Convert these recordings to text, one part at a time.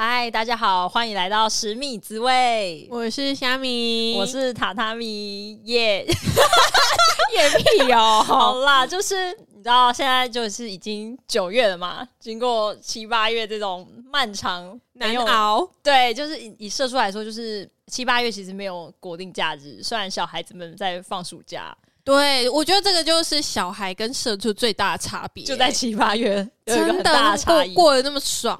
嗨，大家好，欢迎来到食米滋味。我是虾米，我是榻榻米，耶，耶屁哦！好啦，就是你知道，现在就是已经九月了嘛，经过七八月这种漫长难熬，对，就是以以社畜来说，就是七八月其实没有国定假日，虽然小孩子们在放暑假。对，我觉得这个就是小孩跟社畜最大的差别，就在七八月有一个很大的过得那么爽。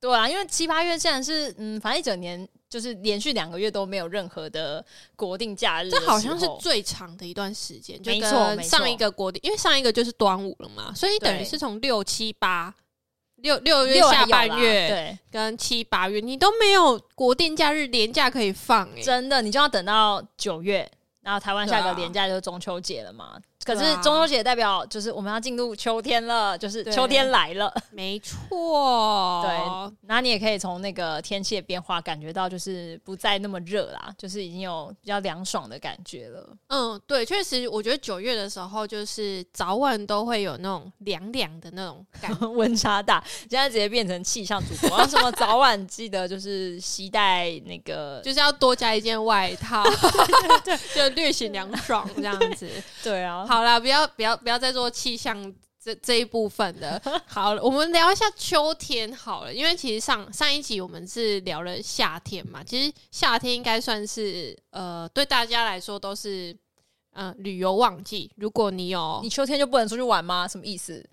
对啊，因为七八月既然是嗯，反正一整年就是连续两个月都没有任何的国定假日，这好像是最长的一段时间。没错，上一个国定，因为上一个就是端午了嘛，所以等于是从六七八六六月下半月对，跟七八月你都没有国定假日连假可以放，欸，真的，你就要等到九月，然后台湾下个连假就是中秋节了嘛。可是中秋节代表就是我们要进入秋天了，就是秋天来了，没错。对，那你也可以从那个天气的变化感觉到，就是不再那么热啦，就是已经有比较凉爽的感觉了。嗯，对，确实，我觉得九月的时候就是早晚都会有那种凉凉的那种感 觉，温差大。现在直接变成气象主播，什么早晚记得就是携带那个，就是要多加一件外套，对，就略显凉爽这样子。对啊。好啦，不要不要不要再做气象这这一部分的。好了，我们聊一下秋天好了，因为其实上上一集我们是聊了夏天嘛，其实夏天应该算是呃对大家来说都是嗯、呃、旅游旺季。如果你有，你秋天就不能出去玩吗？什么意思？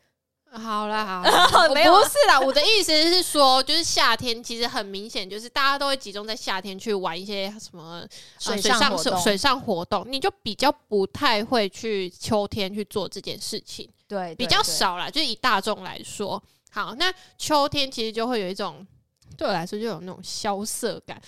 好啦，好啦，没有，不是啦。我的意思是说，就是夏天其实很明显，就是大家都会集中在夏天去玩一些什么水上水上活动，你就比较不太会去秋天去做这件事情。对，比较少啦。就是以大众来说，好，那秋天其实就会有一种对我来说就有那种萧瑟感。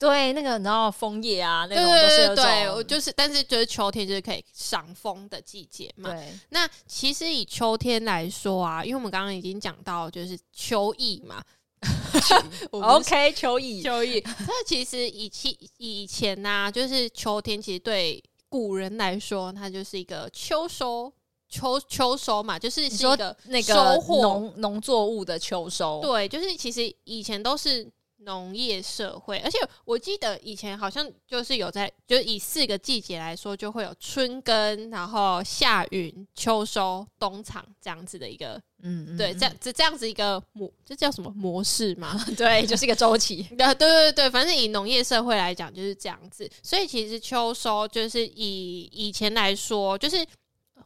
对，那个你知道枫叶啊，那种都是对，我就是，但是就是秋天就是可以赏枫的季节嘛。对，那其实以秋天来说啊，因为我们刚刚已经讲到就是秋意嘛。OK，秋意，秋意。那其实以前以前呐、啊，就是秋天，其实对古人来说，它就是一个秋收秋秋收嘛，就是是一个那个农农作物的秋收。对，就是其实以前都是。农业社会，而且我记得以前好像就是有在，就是以四个季节来说，就会有春耕，然后夏耘、秋收、冬藏这样子的一个，嗯，嗯，对，这样这这样子一个模，这叫什么模式嘛？对，就是一个周期。对对对对，反正以农业社会来讲就是这样子。所以其实秋收就是以以前来说，就是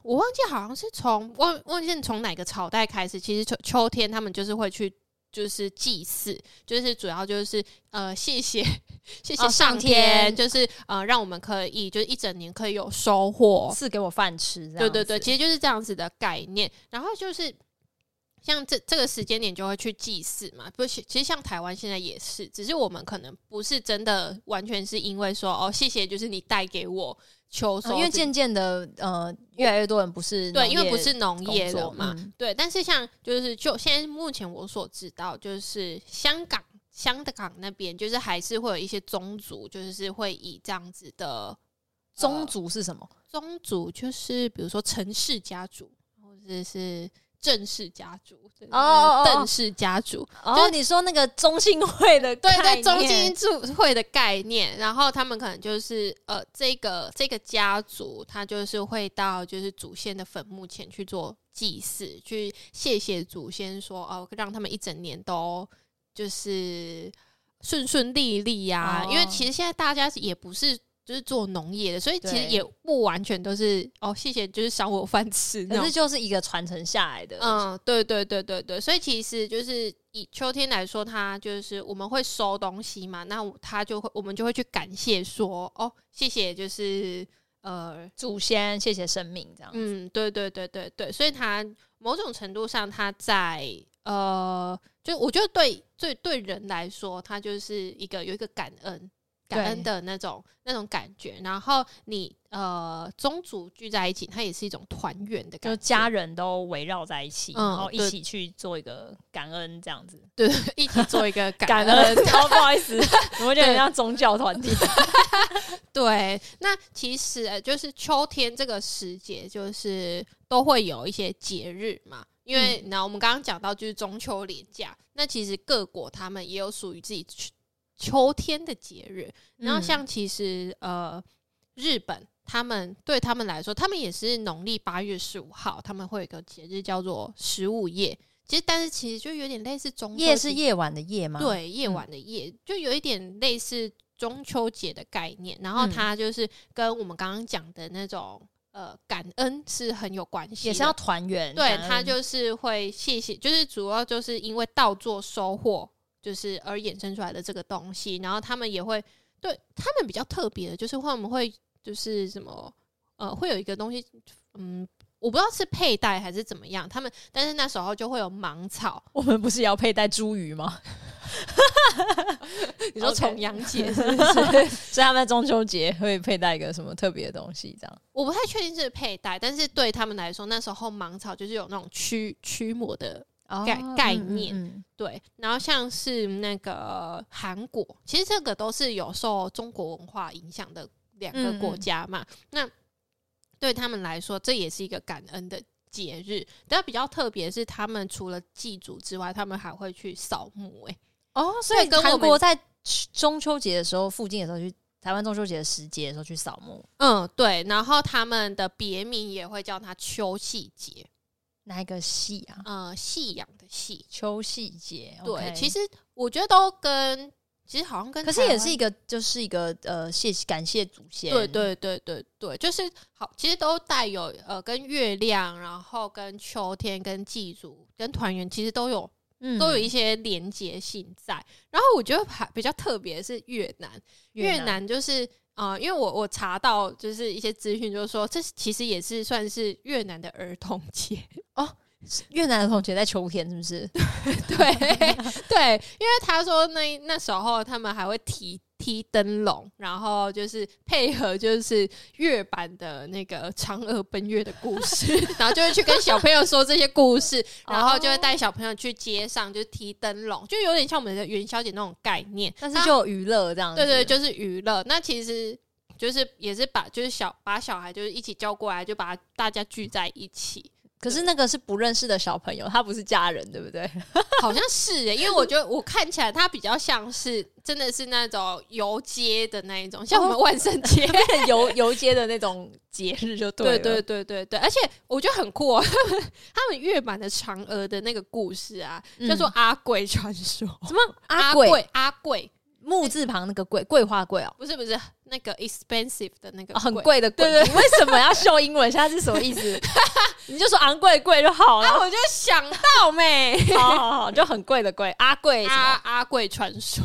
我忘记好像是从忘忘记从哪个朝代开始，其实秋秋天他们就是会去。就是祭祀，就是主要就是呃，谢谢谢谢上天，哦、上天就是呃，让我们可以就是一整年可以有收获，赐给我饭吃。对对对，其实就是这样子的概念。然后就是像这这个时间点就会去祭祀嘛，不是？其实像台湾现在也是，只是我们可能不是真的完全是因为说哦，谢谢，就是你带给我。秋收，因为渐渐的，呃，越来越多人不是对，因为不是农业的嘛，嗯、对。但是像就是就现在目前我所知道，就是香港香港那边，就是还是会有一些宗族，就是会以这样子的宗族是什么？宗族就是比如说陈氏家族，或者是。郑氏家族哦，邓氏家族，就是你说那个中兴会的对对，中兴会的概念，然后他们可能就是呃，这个这个家族，他就是会到就是祖先的坟墓前去做祭祀，去谢谢祖先说哦，让他们一整年都就是顺顺利利呀。因为其实现在大家也不是。就是做农业的，所以其实也不完全都是哦。谢谢，就是赏我饭吃，可是就是一个传承下来的。嗯，对对对对对，所以其实就是以秋天来说，它就是我们会收东西嘛，那他就会我们就会去感谢说哦，谢谢，就是呃祖先，谢谢生命这样子。嗯，对对对对对，所以它某种程度上，它在呃，就我觉得对对对人来说，它就是一个有一个感恩。感恩的那种那种感觉，然后你呃宗族聚在一起，它也是一种团圆的感觉，就家人都围绕在一起，嗯、然后一起去做一个感恩这样子，对，一起做一个感 恩。感 恩哦，不好意思，我觉得很像宗教团体。对，那其实就是秋天这个时节，就是都会有一些节日嘛。因为那我们刚刚讲到就是中秋连假，那其实各国他们也有属于自己秋天的节日。然后像其实呃日本，他们对他们来说，他们也是农历八月十五号，他们会有一个节日叫做十五夜。其实但是其实就有点类似中秋夜是夜晚的夜吗？对，夜晚的夜，嗯、就有一点类似中秋节的概念。然后它就是跟我们刚刚讲的那种。呃，感恩是很有关系，也是要团圆。对，他就是会谢谢，就是主要就是因为稻作收获，就是而衍生出来的这个东西。然后他们也会对他们比较特别的，就是会我们会就是什么呃，会有一个东西，嗯，我不知道是佩戴还是怎么样。他们但是那时候就会有芒草，我们不是要佩戴茱萸吗？你说重阳节是不是？所以他们在中秋节会佩戴一个什么特别的东西？这样我不太确定是佩戴，但是对他们来说，那时候芒草就是有那种驱驱魔的概、哦、概念。嗯嗯、对，然后像是那个韩国，其实这个都是有受中国文化影响的两个国家嘛。那对他们来说，这也是一个感恩的节日。但比较特别是，他们除了祭祖之外，他们还会去扫墓、欸。哎。哦，所以韩国在中秋节的时候，附近的时候去台湾中秋节的时节的时候去扫墓。嗯，对。然后他们的别名也会叫它秋夕节，哪一个夕啊？呃，夕阳的夕，秋夕节。对，okay、其实我觉得都跟其实好像跟，可是也是一个，就是一个呃，谢感谢祖先。对对对对对，就是好，其实都带有呃，跟月亮，然后跟秋天，跟祭祖，跟团圆，其实都有。都有一些连结性在，然后我觉得还比较特别的是越南，越南就是啊、呃，因为我我查到就是一些资讯，就是说这其实也是算是越南的儿童节 哦，越南儿童节在秋天是不是？对 对，因为他说那那时候他们还会提。踢灯笼，然后就是配合就是月版的那个嫦娥奔月的故事，然后就会去跟小朋友说这些故事，然后就会带小朋友去街上就踢灯笼，就有点像我们的元宵节那种概念，但是就娱乐这样子。对，对对，就是娱乐。那其实就是也是把就是小把小孩就是一起叫过来，就把大家聚在一起。可是那个是不认识的小朋友，他不是家人，对不对？好像是诶、欸，因为我觉得我看起来他比较像是真的是那种游街的那一种，像我们万圣节 游游街的那种节日，就对了。对对对对对，而且我觉得很酷、喔，他们他们越版的嫦娥的那个故事啊，嗯、叫做阿贵传说。什么阿贵？阿贵？木字旁那个桂桂花桂哦，不是不是那个 expensive 的那个、哦、很贵的贵，对对为什么要秀英文？现在是什么意思？你就说昂贵贵就好了。啊、我就想到没，好好好，就很贵的贵，阿贵阿阿贵传说。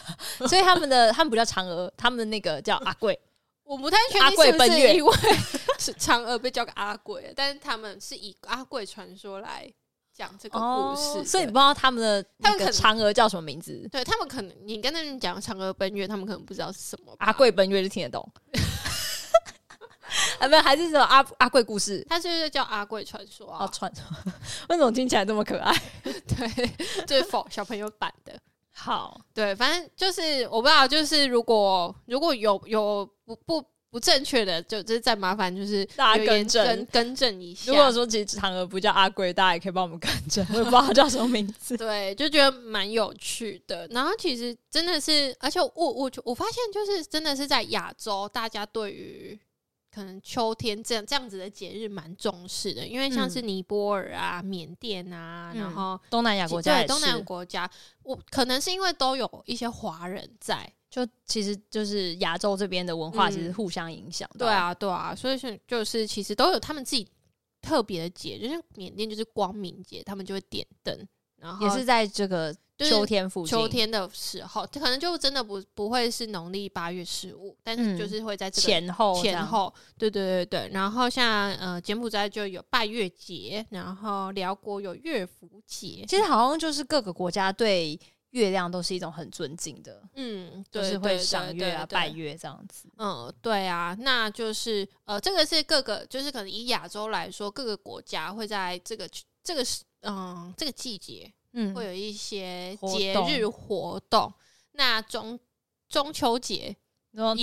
所以他们的他们不叫嫦娥，他们的那个叫阿贵。我不太确定是不是因为 是嫦娥被叫个阿贵，但是他们是以阿贵传说来。讲这个故事，哦，所以你不知道他们的那个嫦娥叫什么名字？对他们可能，你跟他们讲嫦娥奔月，他们可能不知道是什么。阿贵奔月就听得懂，啊，没有，还是什么阿阿贵故事？他就是叫阿贵传说啊，传说。为什么听起来这么可爱？对，就是否小朋友版的。好，对，反正就是我不知道，就是如果如果有有不不。不正确的，就就是再麻烦，就是大家更正更，更正一下。如果说其实嫦娥不叫阿贵，大家也可以帮我们更正。我也不知道他叫什么名字。对，就觉得蛮有趣的。然后其实真的是，而且我我我发现，就是真的是在亚洲，大家对于可能秋天这样这样子的节日蛮重视的。因为像是尼泊尔啊、缅甸啊，然后东南亚国家，对东南亚国家，我可能是因为都有一些华人在。就其实就是亚洲这边的文化，其实互相影响、嗯。对啊，对啊，所以是就是其实都有他们自己特别的节，就像缅甸就是光明节，他们就会点灯，然后也是在这个秋天附近，秋天的时候，可能就真的不不会是农历八月十五，但是就是会在这个前后前后，对对对对。然后像呃柬埔寨就有拜月节，然后辽国有月福节，其实好像就是各个国家对。月亮都是一种很尊敬的，嗯，就是会赏月啊、拜月这样子。嗯，对啊，那就是呃，这个是各个，就是可能以亚洲来说，各个国家会在这个这个是嗯这个季节，嗯，会有一些节日活动。那中中秋节，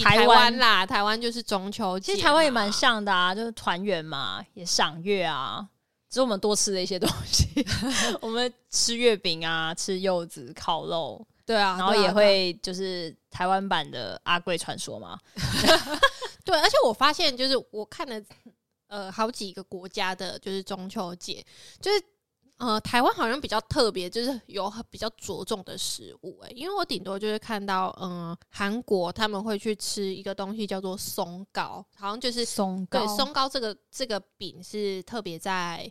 台湾啦，台湾就是中秋节。其实台湾也蛮像的啊，就是团圆嘛，也赏月啊。只是我们多吃了一些东西。我们吃月饼啊，吃柚子、烤肉，对啊，然后也会就是台湾版的阿贵传说嘛。对，而且我发现就是我看了呃好几个国家的，就是中秋节，就是。呃，台湾好像比较特别，就是有比较着重的食物哎、欸，因为我顶多就是看到，嗯、呃，韩国他们会去吃一个东西叫做松糕，好像就是松糕，对，松糕这个这个饼是特别在。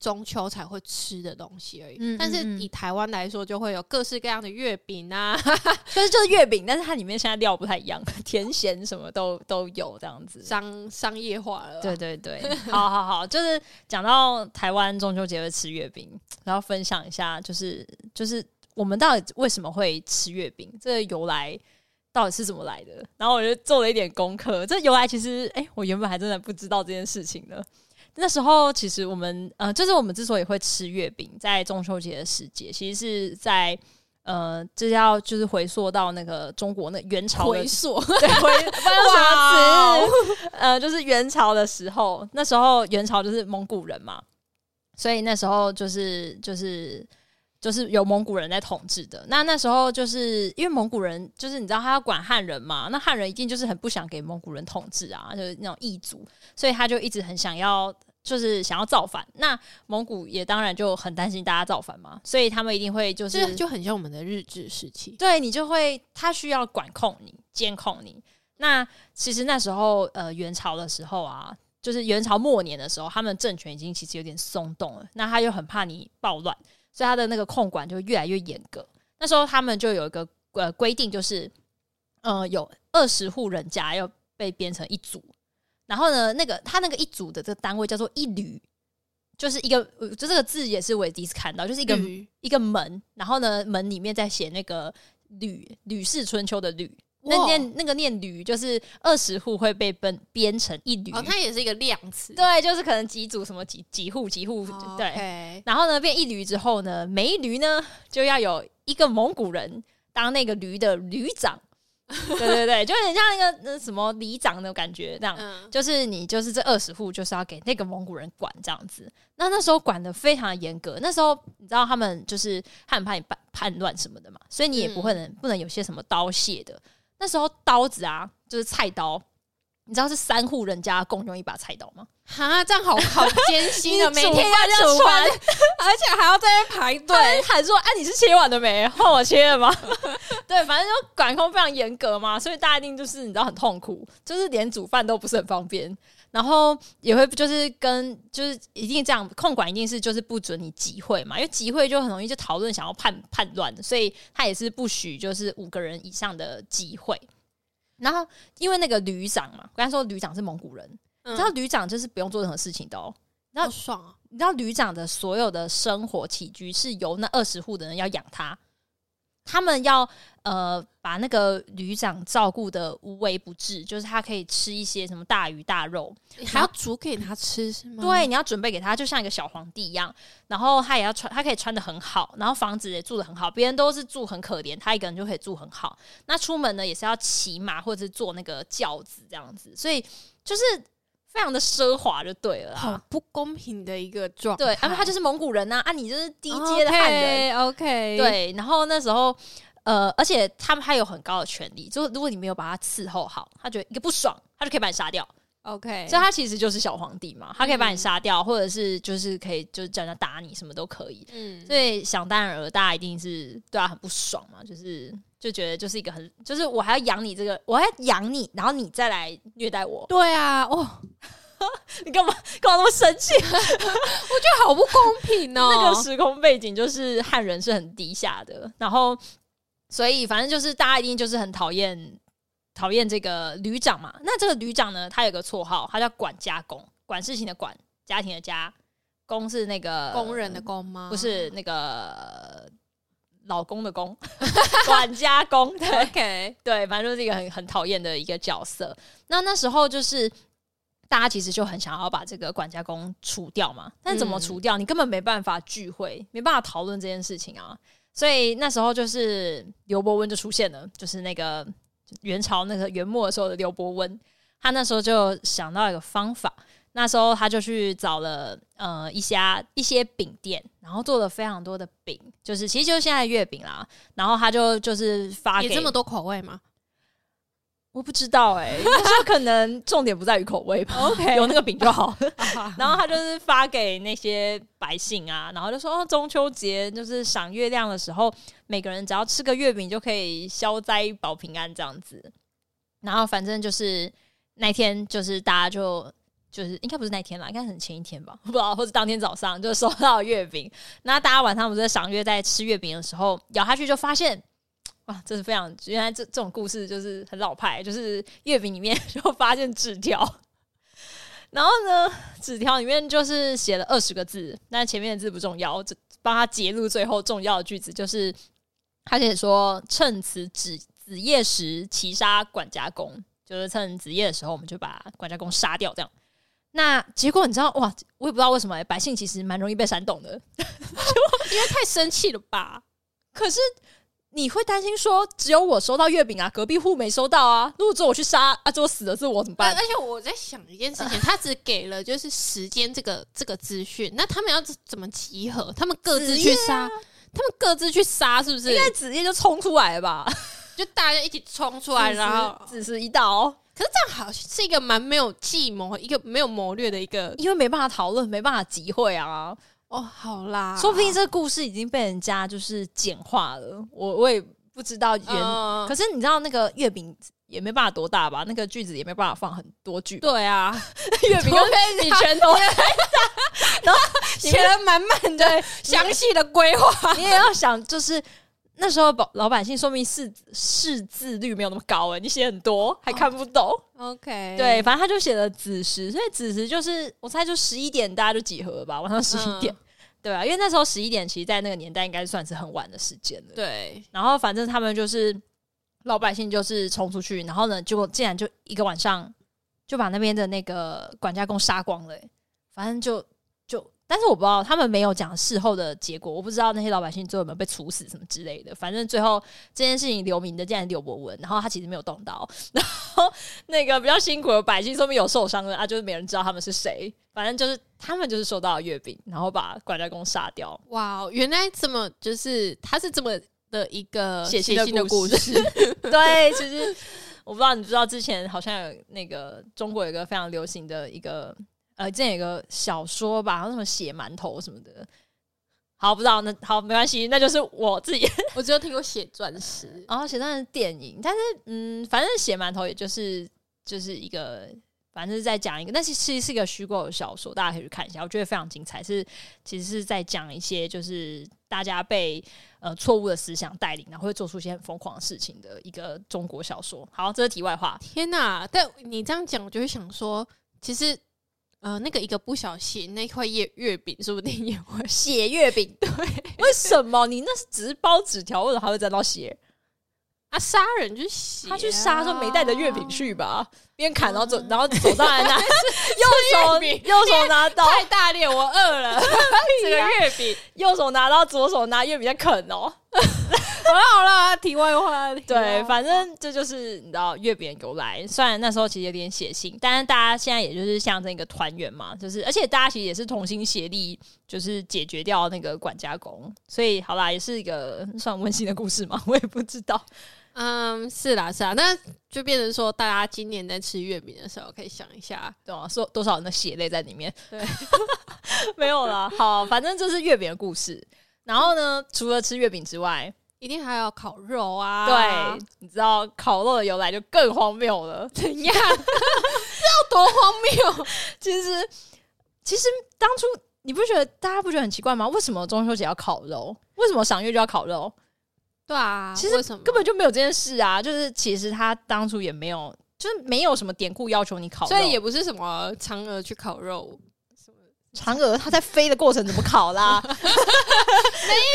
中秋才会吃的东西而已，嗯嗯嗯，但是以台湾来说，就会有各式各样的月饼啊，就是就是月饼，但是它里面现在料不太一样，甜咸什么都都有这样子，商商业化了。对对对，好好好，就是讲到台湾中秋节会吃月饼，然后分享一下，就是就是我们到底为什么会吃月饼，这个由来到底是怎么来的？然后我就做了一点功课，这由来其实，哎、欸，我原本还真的不知道这件事情呢。那时候其实我们呃，就是我们之所以会吃月饼，在中秋节的时节，其实是在呃，这要就是回溯到那个中国那元朝回溯，对，回不知道什么词，呃，就是元朝的时候，那时候元朝就是蒙古人嘛，所以那时候就是就是就是有蒙古人在统治的。那那时候就是因为蒙古人就是你知道他要管汉人嘛，那汉人一定就是很不想给蒙古人统治啊，就是那种异族，所以他就一直很想要。就是想要造反，那蒙古也当然就很担心大家造反嘛，所以他们一定会就是就很像我们的日治时期，对你就会他需要管控你、监控你。那其实那时候呃元朝的时候啊，就是元朝末年的时候，他们政权已经其实有点松动了，那他又很怕你暴乱，所以他的那个控管就越来越严格。那时候他们就有一个呃规定，就是呃有二十户人家要被编成一组。然后呢，那个他那个一组的这个单位叫做一旅，就是一个就这个字也是我也第一次看到，就是一个吕一个门，然后呢门里面在写那个吕吕氏春秋的吕，那念那个念吕就是二十户会被编编成一吕，哦，它也是一个量词，对，就是可能几组什么几几户几户，哦、对，okay、然后呢变一吕之后呢，每一吕呢就要有一个蒙古人当那个吕的旅长。对对对，就很像那个那什么里长的感觉，这样，嗯、就是你就是这二十户就是要给那个蒙古人管这样子。那那时候管得非常严格，那时候你知道他们就是很怕你叛叛乱什么的嘛，所以你也不会能、嗯、不能有些什么刀械的。那时候刀子啊，就是菜刀。你知道是三户人家共用一把菜刀吗？哈，这样好好艰辛啊，每天要煮饭，而且还要在那排队喊说：“哎、啊，你是切完了没？换我切了吗？” 对，反正就管控非常严格嘛，所以大家一定就是你知道很痛苦，就是连煮饭都不是很方便，然后也会就是跟就是一定这样控管，一定是就是不准你集会嘛，因为集会就很容易就讨论想要叛叛乱，所以他也是不许就是五个人以上的集会。然后，因为那个旅长嘛，我刚才说旅长是蒙古人，嗯、你知道旅长就是不用做任何事情的哦。然后爽啊！你知道旅长的所有的生活起居是由那二十户的人要养他。他们要呃把那个旅长照顾的无微不至，就是他可以吃一些什么大鱼大肉，还要煮给他吃是吗？对，你要准备给他，就像一个小皇帝一样。然后他也要穿，他可以穿的很好，然后房子也住的很好。别人都是住很可怜，他一个人就可以住很好。那出门呢也是要骑马或者是坐那个轿子这样子，所以就是。非常的奢华就对了，好不公平的一个状态。对，因为他就是蒙古人呐，啊，啊你就是低阶的汉人。OK，, 对。然后那时候，呃，而且他们还有很高的权力，就如果你没有把他伺候好，他觉得一个不爽，他就可以把你杀掉。OK，所以他其实就是小皇帝嘛，他可以把你杀掉，嗯、或者是就是可以就是叫人家打你，什么都可以。嗯，所以想当然尔，大家一定是对他很不爽嘛，就是。就觉得就是一个很，就是我还要养你这个，我还要养你，然后你再来虐待我。对啊，哦，你干嘛干嘛那么生气？我觉得好不公平哦。那个时空背景就是汉人是很低下的，然后所以反正就是大家一定就是很讨厌讨厌这个旅长嘛。那这个旅长呢，他有个绰号，他叫管家公，管事情的管，家庭的家，公是那个工人的工吗？不是那个。老公的公，管家公，对，Okay. 对，反正就是一个很很讨厌的一个角色。那那时候就是大家其实就很想要把这个管家公除掉嘛，但怎么除掉？你根本没办法聚会，没办法讨论这件事情啊。所以那时候就是刘伯温就出现了，就是那个元朝那个元末的时候的刘伯温，他那时候就想到一个方法，那时候他就去找了呃一家一些饼店，然后做了非常多的饼，就是其实就是现在月饼啦。然后他就就是发给这么多口味吗？我不知道哎、欸，他可能重点不在于口味吧。OK，有那个饼就好。然后他就是发给那些百姓啊，然后就说哦，中秋节就是赏月亮的时候，每个人只要吃个月饼就可以消灾保平安这样子。然后反正就是那天，就是大家就就是应该不是那天啦，应该是前一天吧，不知道，或者当天早上就收到月饼。那大家晚上不是在赏月，在吃月饼的时候，咬下去就发现。哇，这是非常原来这这种故事就是很老派，就是月饼里面 就发现纸条，然后呢，纸条里面就是写了二十个字，那前面的字不重要，只帮他截录最后重要的句子，就是他写说趁此子子夜时，齐杀管家公，就是趁子夜的时候，我们就把管家公杀掉，这样。那结果你知道哇，我也不知道为什么、欸、百姓其实蛮容易被煽动的，因为太生气了吧？可是。你会担心说只有我收到月饼啊，隔壁户没收到啊？如果只有我去杀啊，最后死的是我怎么办？而且我在想一件事情，他只给了就是时间这个这个资讯，那他们要怎么集合？他们各自去杀，啊、他们各自去杀，是不是？应该直接就冲出来了吧？就大家一起冲出来，然后只是一刀。可是这样好像是一个蛮没有计谋、一个没有谋略的一个，因为没办法讨论，没办法集会啊。哦，好啦，说不定这个故事已经被人家就是简化了。我我也不知道原，嗯、可是你知道那个月饼也没办法多大吧？那个句子也没办法放很多句。对啊，月饼跟你拳头，然后写了满满的详细的规划。你也要想，就是那时候老老百姓说明识识字率没有那么高哎、欸，你写很多还看不懂。Oh, OK，对，反正他就写了子时，所以子时就是我猜就十一点大家就集合了吧，晚上十一点。嗯对啊，因为那时候十一点，其实，在那个年代应该算是很晚的时间了。对，然后反正他们就是老百姓，就是冲出去，然后呢，结果竟然就一个晚上就把那边的那个管家公杀光了。反正就就，但是我不知道他们没有讲事后的结果，我不知道那些老百姓最后有没有被处死什么之类的。反正最后这件事情留名的竟然是刘伯温，然后他其实没有动刀，然后那个比较辛苦的百姓说明有受伤的啊，就是没人知道他们是谁。反正就是他们就是收到了月饼，然后把管家公杀掉。哇，原来这么就是他是这么的一个血腥的故事。对，其实我不知道你知道之前好像有那个中国有一个非常流行的一个呃，之前有个小说吧，什么血馒头什么的。好，不知道那好没关系，那就是我自己，我只有听过写钻石，然后写钻石电影，但是嗯，反正写馒头也就是就是一个。反正是在讲一个，但是其实是一个虚构的小说，大家可以去看一下，我觉得非常精彩。是其实是在讲一些就是大家被呃错误的思想带领，然后会做出一些很疯狂的事情的一个中国小说。好，这是题外话。天哪！但你这样讲，我就会想说，其实呃，那个一个不小心，那块月月饼说不定也会 血月饼。对，为什么你那是只是包纸条，为什么还会沾到血？啊！杀人就血、啊，他去杀说没带着月饼去吧？边砍然后走，然后走上来拿 右手右手拿刀，太大力，我饿了。这个月饼，右手拿刀，左手拿月饼在啃哦。好了好了，题外话，对，反正这就是你知道月饼由来。虽然那时候其实有点血腥，但是大家现在也就是象征一个团圆嘛，就是而且大家其实也是同心协力，就是解决掉那个管家公。所以好啦，也是一个算温馨的故事嘛，我也不知道。嗯，是啦，是啦，那就变成说，大家今年在吃月饼的时候，可以想一下，对吧？说多少人的血泪在里面？对，没有啦。好，反正这是月饼的故事。然后呢，除了吃月饼之外，一定还有烤肉啊。对，你知道烤肉的由来就更荒谬了。怎样？这要多荒谬？其实，其实当初你不觉得大家不觉得很奇怪吗？为什么中秋节要烤肉？为什么赏月就要烤肉？对啊，其实根本就没有这件事啊！就是其实他当初也没有，就是没有什么典故要求你烤肉，所以也不是什么嫦娥去烤肉。嫦娥她在飞的过程怎么烤啦？没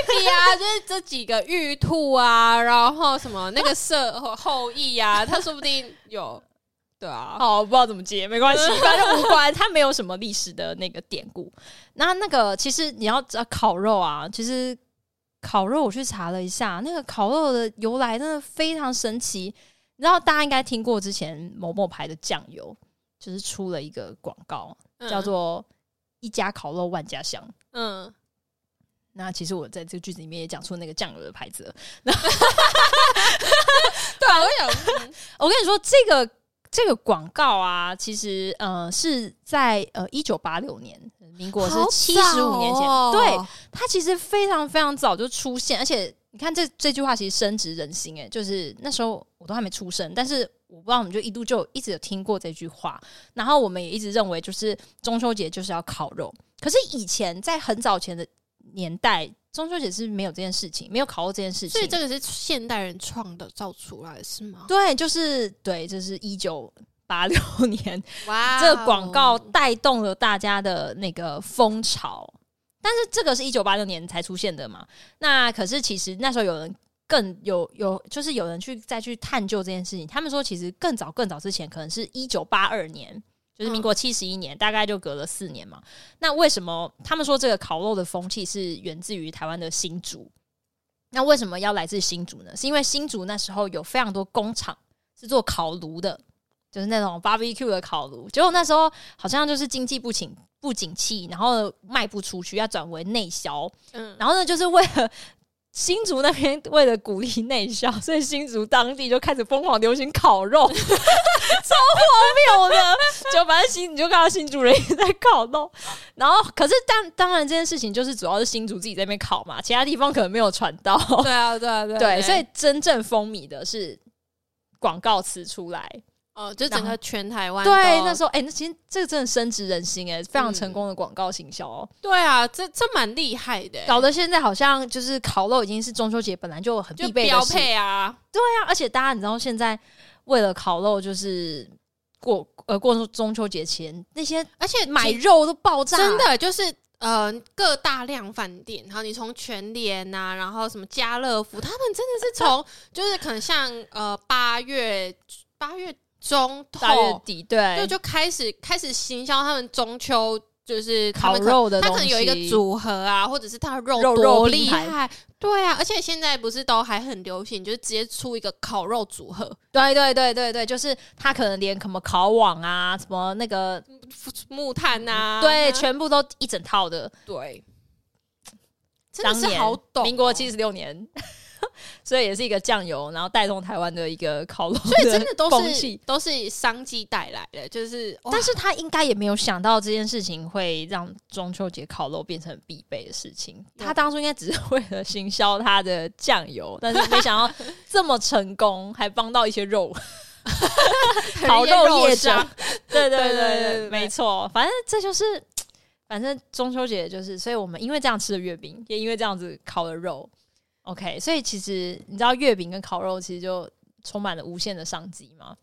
比啊，就是这几个玉兔啊，然后什么那个射后羿啊，他说不定有。对啊，好，不知道怎么接，没关系，反正无关，它没有什么历史的那个典故。那那个其实你要知道烤肉啊，其实。烤肉，我去查了一下，那个烤肉的由来真的非常神奇。你知道，大家应该听过之前某某牌的酱油，就是出了一个广告，嗯、叫做“一家烤肉万家香”。嗯，那其实我在这个句子里面也讲出那个酱油的牌子了。对啊，我想，我跟你说，这个这个广告啊，其实呃是在呃一九八六年，民国是七十五年前，哦、对，它其实非常非常早就出现，而且。你看这这句话其实深植人心诶，就是那时候我都还没出生，但是我不知道我们就一度就一直有听过这句话，然后我们也一直认为就是中秋节就是要烤肉。可是以前在很早前的年代，中秋节是没有这件事情，没有烤肉这件事情，所以这个是现代人创的造出来是吗？对，就是对，就是一九八六 年，哇 Wow，这个广告带动了大家的那个风潮。但是这个是一九八六年才出现的嘛？那可是其实那时候有人更有有，就是有人去再去探究这件事情。他们说，其实更早更早之前，可能是一九八二年，就是民国七十一年，嗯、大概就隔了四年嘛。那为什么他们说这个烤肉的风气是源自于台湾的新竹？那为什么要来自新竹呢？是因为新竹那时候有非常多工厂是做烤炉的，就是那种 barbecue 的烤炉。结果那时候好像就是经济不景。不景气，然后卖不出去，要转为内销。嗯，然后呢，就是为了新竹那边为了鼓励内销，所以新竹当地就开始疯狂流行烤肉，超荒谬的。就反正新你就看到新竹人也在烤肉，然后可是当当然这件事情就是主要是新竹自己在那边烤嘛，其他地方可能没有传到。对啊，对啊，对，对，所以真正风靡的是广告词出来。哦，就整个全台湾对那时候，哎、欸，那其实这个真的深植人心，哎，非常成功的广告行销哦。对啊，这这蛮厉害的，搞得现在好像就是烤肉已经是中秋节本来就很必备的标配啊。对啊，而且大家你知道现在为了烤肉，就是过呃过中秋节前那些，而且买肉都爆炸，真的就是呃各大量饭店，然后你从全联呐、啊，然后什么家乐福，他们真的是从 就是可能像呃八月八月。中大月底，对，就就开始开始行销他们中秋就是烤肉的，他可能有一个组合啊，或者是他的肉多厉害，对啊，而且现在不是都还很流行，就是直接出一个烤肉组合，对对对对对，就是他可能连什么烤网啊，什么那个木炭啊，对，全部都一整套的，对，真的是好懂，民国七十六年。所以也是一个酱油，然后带动台湾的一个烤肉，所以真的都是都是商机带来的，就是，但是他应该也没有想到这件事情会让中秋节烤肉变成必备的事情。他当初应该只是为了行销他的酱油，但是没想到这么成功，还帮到一些肉 烤肉业者。对对对对，没错，反正这就是，反正中秋节就是，所以我们因为这样吃的月饼，也因为这样子烤的肉。OK，所以其实你知道月饼跟烤肉其实就充满了无限的商机吗？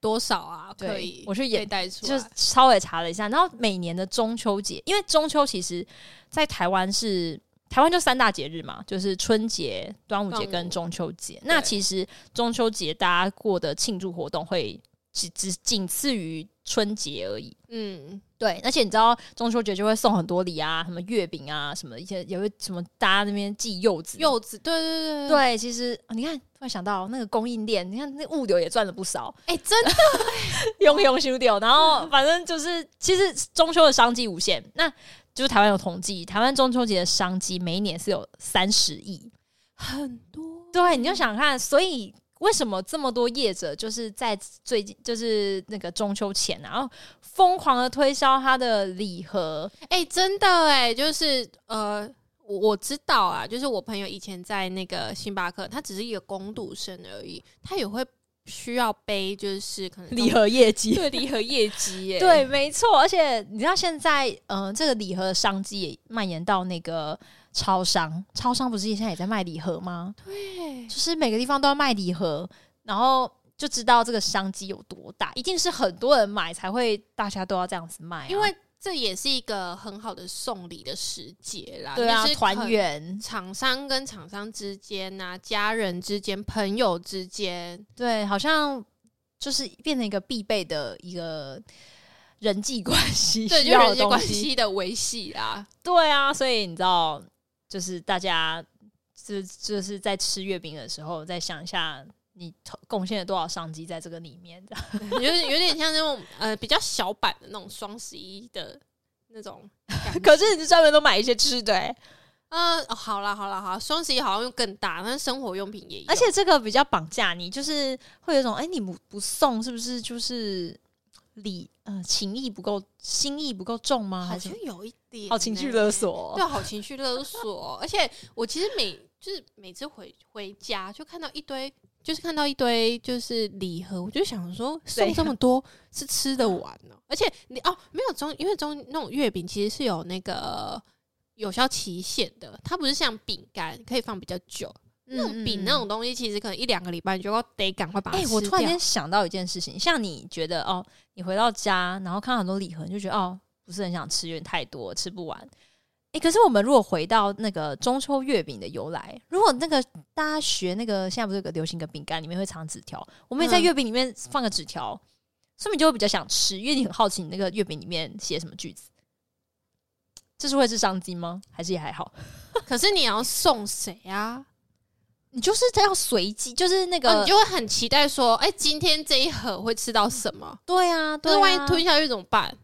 多少啊？可以，我去也带出，就稍微查了一下。然后每年的中秋节，因为中秋其实，在台湾是台湾就三大节日嘛，就是春节、端午节跟中秋节。那其实中秋节大家过的庆祝活动会只只仅次于春节而已。嗯。对，而且你知道中秋节就会送很多礼啊，什么月饼啊，什么一些也会什么大家那边寄柚子，柚子，对对对对，其实你看突然想到那个供应链，你看那物流也赚了不少，哎，真的 用用修掉，然后反正就是其实中秋的商机无限，那就是台湾有统计，台湾中秋节的商机每一年是有三十亿，很多，对，你就想看，所以。为什么这么多业者就是在最近，就是那个中秋前，然后疯狂的推销他的礼盒？哎、欸，真的哎，就是呃，我我知道啊，就是我朋友以前在那个星巴克，他只是一个工读生而已，他也会需要背，就是可能 礼盒业绩，对礼盒业绩耶，对，没错。而且你知道现在，嗯、呃，这个礼盒的商机也蔓延到那个。超商，超商不是现在也在卖礼盒吗？对，就是每个地方都要卖礼盒，然后就知道这个商机有多大，一定是很多人买才会，大家都要这样子卖啊，因为这也是一个很好的送礼的时节啦。对啊，团圆，厂商跟厂商之间啊，家人之间、朋友之间，对，好像就是变成一个必备的一个人际关系，对，就人际关系的维系啊。对啊，所以你知道。就是大家，就就是在吃月饼的时候，再想一下你贡献了多少商机在这个里面的，有点有点像那种呃比较小版的那种双十一的那种。可是你专门都买一些吃的、欸，嗯、好啦好啦好啦，双十一好像又更大，但是生活用品也有，而且这个比较绑架你，就是会有一种哎、欸，你不不送是不是就是礼呃情意不够，心意不够重吗？好像有一好情绪勒索，对，好情绪勒索。而且我其实每就是每次回回家就看到一堆。就是看到一堆就是礼盒，我就想说送这么多是吃得完呢？而且你哦，没有中，因为中那种月饼其实是有那个有效期限的，它不是像饼干可以放比较久。那种饼那种东西，其实可能一两个礼拜你就要得赶快把它吃我突然间想到一件事情，像你觉得哦，你回到家然后看到很多礼盒，你就觉得哦，不是很想吃，有点太多，吃不完。欸、可是我们如果回到那个中秋月饼的由来，如果那个大家学那个现在不是有个流行个饼干里面会藏纸条，我们也在月饼里面放个纸条，说明就会比较想吃，因为你很好奇你那个月饼里面写什么句子，这是会是商机吗？还是也还好？可是你要送谁啊？你就是要随机，就是那个、哦、你就会很期待说，哎、欸，今天这一盒会吃到什么？对啊，对啊，那万一吞下去怎么办？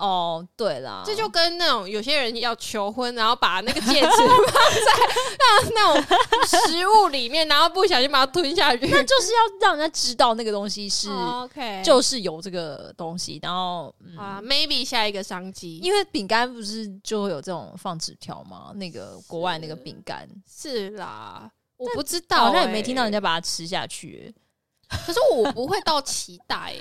哦，oh, 对了，这就跟那种有些人要求婚，然后把那个戒指 放在那那种食物里面，然后不小心把它吞下去，那就是要让人家知道那个东西是，OK，就是有这个东西，然后、嗯、啊，maybe 下一个商机，因为饼干不是就会有这种放纸条吗？那个国外那个饼干。是啦，我不知道、欸，好像也没听到人家把它吃下去、欸，可是我不会到期待、欸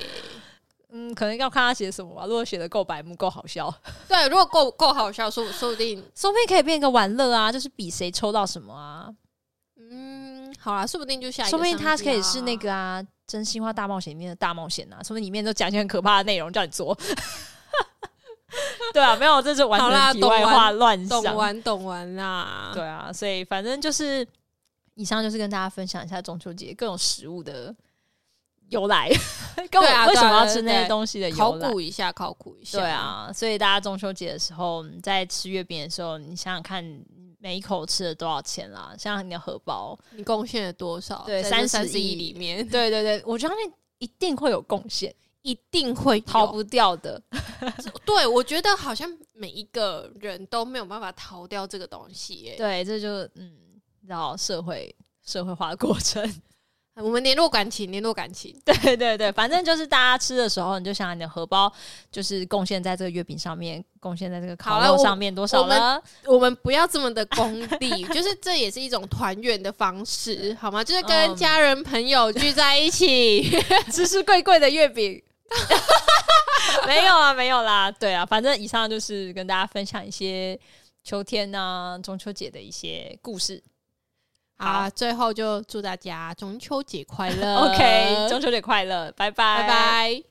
嗯，可能要看他写什么吧。如果写的够白目、够好笑，对，如果够够好笑，说说不定，说不定可以变一个玩乐啊，就是比谁抽到什么啊。嗯，好啦，说不定就下一个、啊，说不定他可以是那个啊，《真心话大冒险》里面的大冒险啊，说不定里面都讲一些很可怕的内容叫你做。对啊，没有，这是完全题外话乱想，懂玩懂玩啦。对啊，所以反正就是以上就是跟大家分享一下中秋节各种食物的。由来，跟我为什么要吃那些东西的由来？考古一下，考古一下。对啊，所以大家中秋节的时候在吃月饼的时候，你想想看，每一口吃了多少钱啦？想想你的荷包，你贡献了多少？对，三十亿里面，对对对，我相信一定会有贡献，一定会逃不掉的。对，我觉得好像每一个人都没有办法逃掉这个东西耶。对，这就嗯，你知道社会社会化的过程。我们联络感情，联络感情。对对对，反正就是大家吃的时候，你就想你的荷包就是贡献在这个月饼上面，贡献在这个烤肉上面多少呢？我，我们不要这么的功利，就是这也是一种团圆的方式，好吗？就是跟家人朋友聚在一起，吃吃贵贵的月饼。没有啊，没有啦。对啊，反正以上就是跟大家分享一些秋天啊、中秋节的一些故事。好，好，最后就祝大家中秋节快乐。OK，中秋节快乐，拜拜，拜拜。